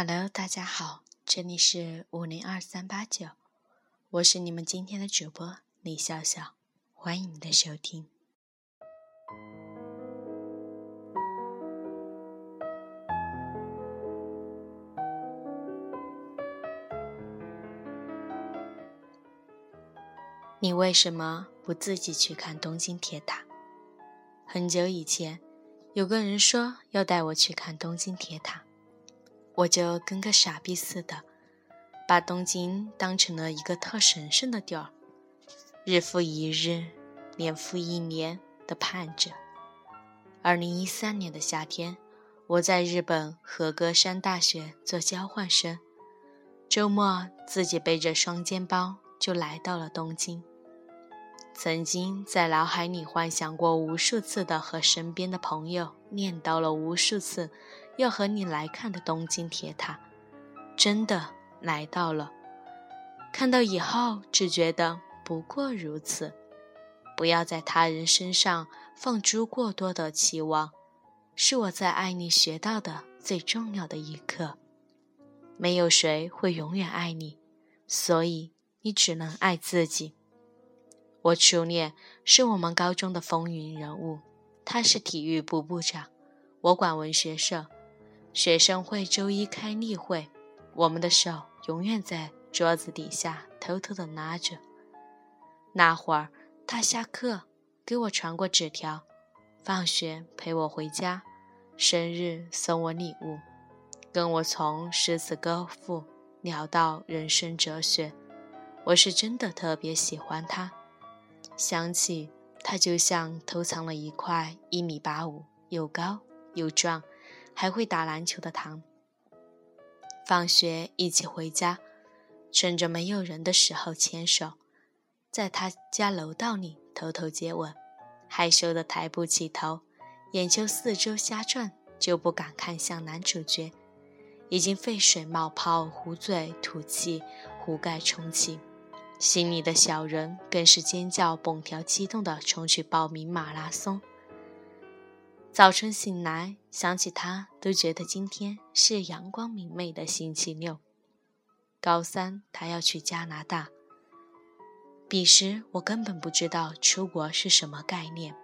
Hello，大家好，这里是五零二三八九，我是你们今天的主播李笑笑，欢迎你的收听。你为什么不自己去看东京铁塔？很久以前，有个人说要带我去看东京铁塔。我就跟个傻逼似的，把东京当成了一个特神圣的地儿，日复一日，年复一年的盼着。二零一三年的夏天，我在日本和歌山大学做交换生，周末自己背着双肩包就来到了东京。曾经在脑海里幻想过无数次的，和身边的朋友念叨了无数次。要和你来看的东京铁塔，真的来到了。看到以后，只觉得不过如此。不要在他人身上放诸过多的期望，是我在爱你学到的最重要的一课。没有谁会永远爱你，所以你只能爱自己。我初恋是我们高中的风云人物，他是体育部部长，我管文学社。学生会周一开例会，我们的手永远在桌子底下偷偷的拉着。那会儿他下课给我传过纸条，放学陪我回家，生日送我礼物，跟我从诗词歌赋聊到人生哲学。我是真的特别喜欢他，想起他就像偷藏了一块一米八五又高又壮。还会打篮球的糖。放学一起回家，趁着没有人的时候牵手，在他家楼道里偷偷接吻，害羞的抬不起头，眼球四周瞎转，就不敢看向男主角。已经沸水冒泡，壶嘴吐气，壶盖充气，心里的小人更是尖叫蹦跳，激动地冲去报名马拉松。早晨醒来，想起他，都觉得今天是阳光明媚的星期六。高三，他要去加拿大。彼时，我根本不知道出国是什么概念，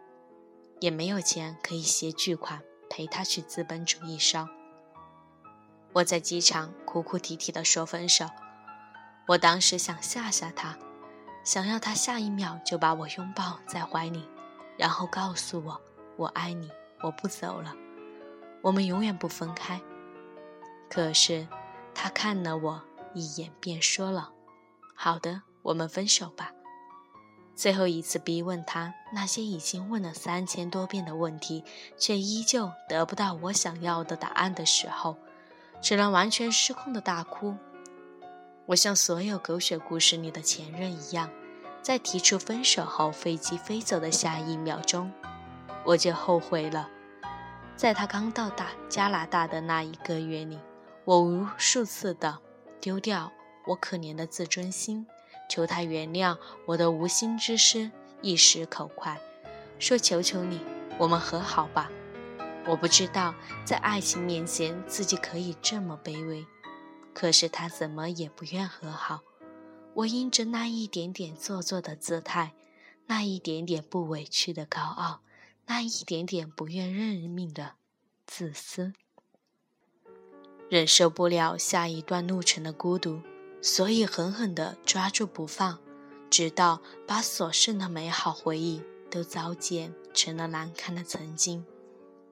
也没有钱可以携巨款陪他去资本主义烧。我在机场哭哭啼啼地说分手。我当时想吓吓他，想要他下一秒就把我拥抱在怀里，然后告诉我我爱你。我不走了，我们永远不分开。可是，他看了我一眼，便说了：“好的，我们分手吧。”最后一次逼问他那些已经问了三千多遍的问题，却依旧得不到我想要的答案的时候，只能完全失控的大哭。我像所有狗血故事里的前任一样，在提出分手后，飞机飞走的下一秒钟，我就后悔了。在他刚到达加拿大的那一个月里，我无数次的丢掉我可怜的自尊心，求他原谅我的无心之失，一时口快，说求求你，我们和好吧。我不知道在爱情面前自己可以这么卑微，可是他怎么也不愿和好。我因着那一点点做作的姿态，那一点点不委屈的高傲。那一点点不愿认命的自私，忍受不了下一段路程的孤独，所以狠狠地抓住不放，直到把所剩的美好回忆都糟践成了难堪的曾经。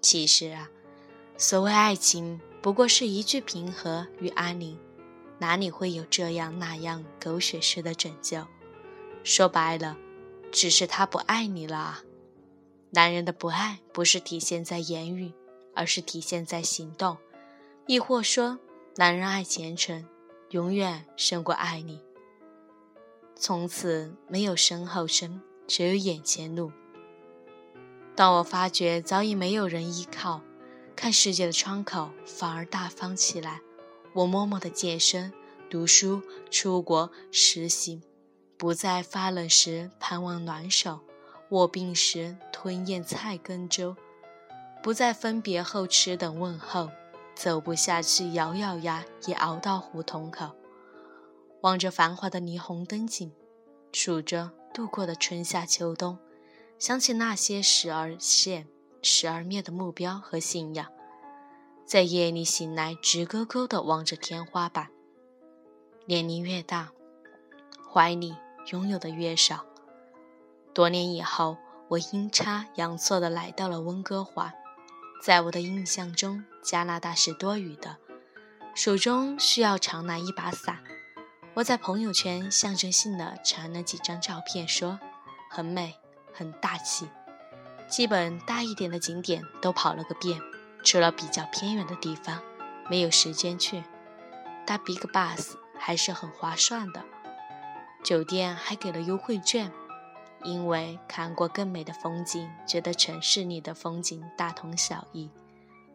其实啊，所谓爱情，不过是一句平和与安宁，哪里会有这样那样狗血式的拯救？说白了，只是他不爱你了啊。男人的不爱不是体现在言语，而是体现在行动。亦或说，男人爱前程，永远胜过爱你。从此没有身后身，只有眼前路。当我发觉早已没有人依靠，看世界的窗口反而大方起来，我默默的健身、读书、出国实习，不再发冷时盼望暖手。卧病时吞咽菜羹粥，不再分别后吃等问候，走不下去，咬咬牙也熬到胡同口，望着繁华的霓虹灯景，数着度过的春夏秋冬，想起那些时而现、时而灭的目标和信仰，在夜里醒来，直勾勾地望着天花板。年龄越大，怀里拥有的越少。多年以后，我阴差阳错地来到了温哥华。在我的印象中，加拿大是多雨的，手中需要常拿一把伞。我在朋友圈象征性的传了几张照片，说很美，很大气。基本大一点的景点都跑了个遍，除了比较偏远的地方，没有时间去。搭 Big Bus 还是很划算的，酒店还给了优惠券。因为看过更美的风景，觉得城市里的风景大同小异，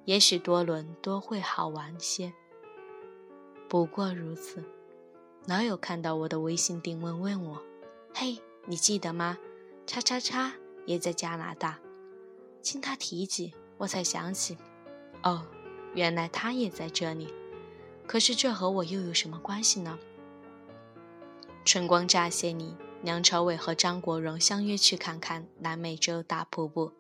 也许多伦多会好玩些。不过如此。老友看到我的微信定位，问我：“嘿，你记得吗？叉叉叉也在加拿大。”经他提及，我才想起，哦，原来他也在这里。可是这和我又有什么关系呢？春光乍泄里。梁朝伟和张国荣相约去看看南美洲大瀑布。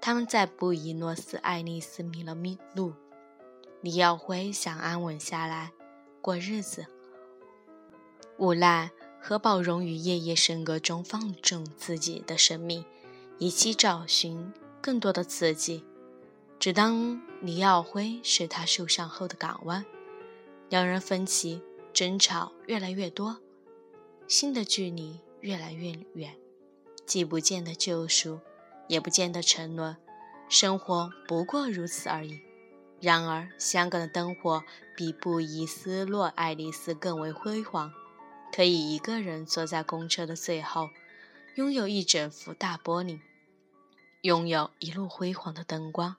他们在布宜诺斯艾利斯迷了迷路。李耀辉想安稳下来过日子，无奈何宝荣于夜夜笙歌中放纵自己的生命，以期找寻更多的刺激。只当李耀辉是他受伤后的港湾，两人分歧争吵越来越多。心的距离越来越远，既不见得救赎，也不见得沉沦，生活不过如此而已。然而，香港的灯火比布宜斯洛爱丽丝更为辉煌，可以一个人坐在公车的最后，拥有一整幅大玻璃，拥有一路辉煌的灯光，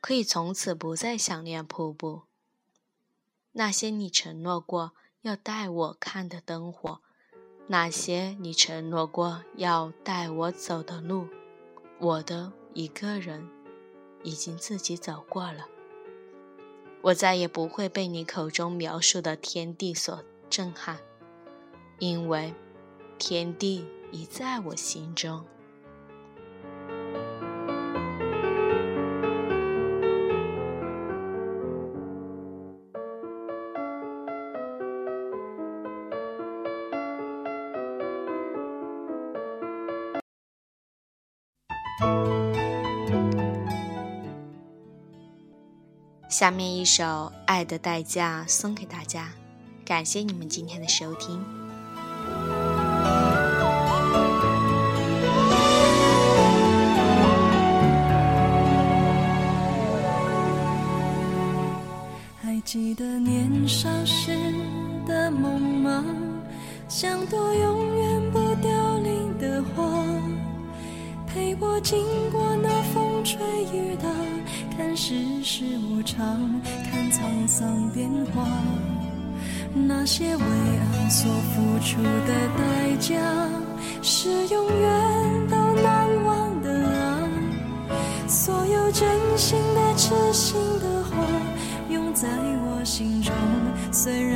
可以从此不再想念瀑布。那些你承诺过要带我看的灯火。那些你承诺过要带我走的路，我的一个人已经自己走过了。我再也不会被你口中描述的天地所震撼，因为天地已在我心中。下面一首《爱的代价》送给大家，感谢你们今天的收听。还记得年少时的梦吗？像朵永远不凋零的花，陪我经过那风吹雨打。看世事无常，看沧桑变化，那些为爱所付出的代价，是永远都难忘的啊！所有真心的、痴心的话，永在我心中，虽然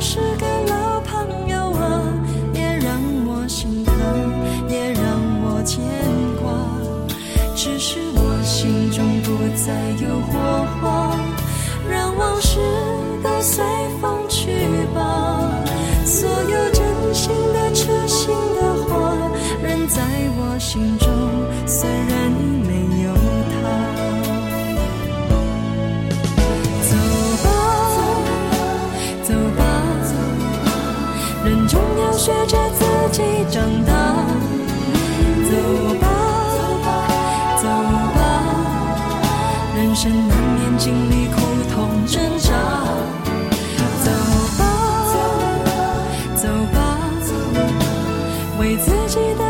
是个老朋友啊，也让我心疼，也让我牵挂。只是我心中不再有火花，让往事都随风去吧。所有真心的、痴心的话，仍在我心中，虽然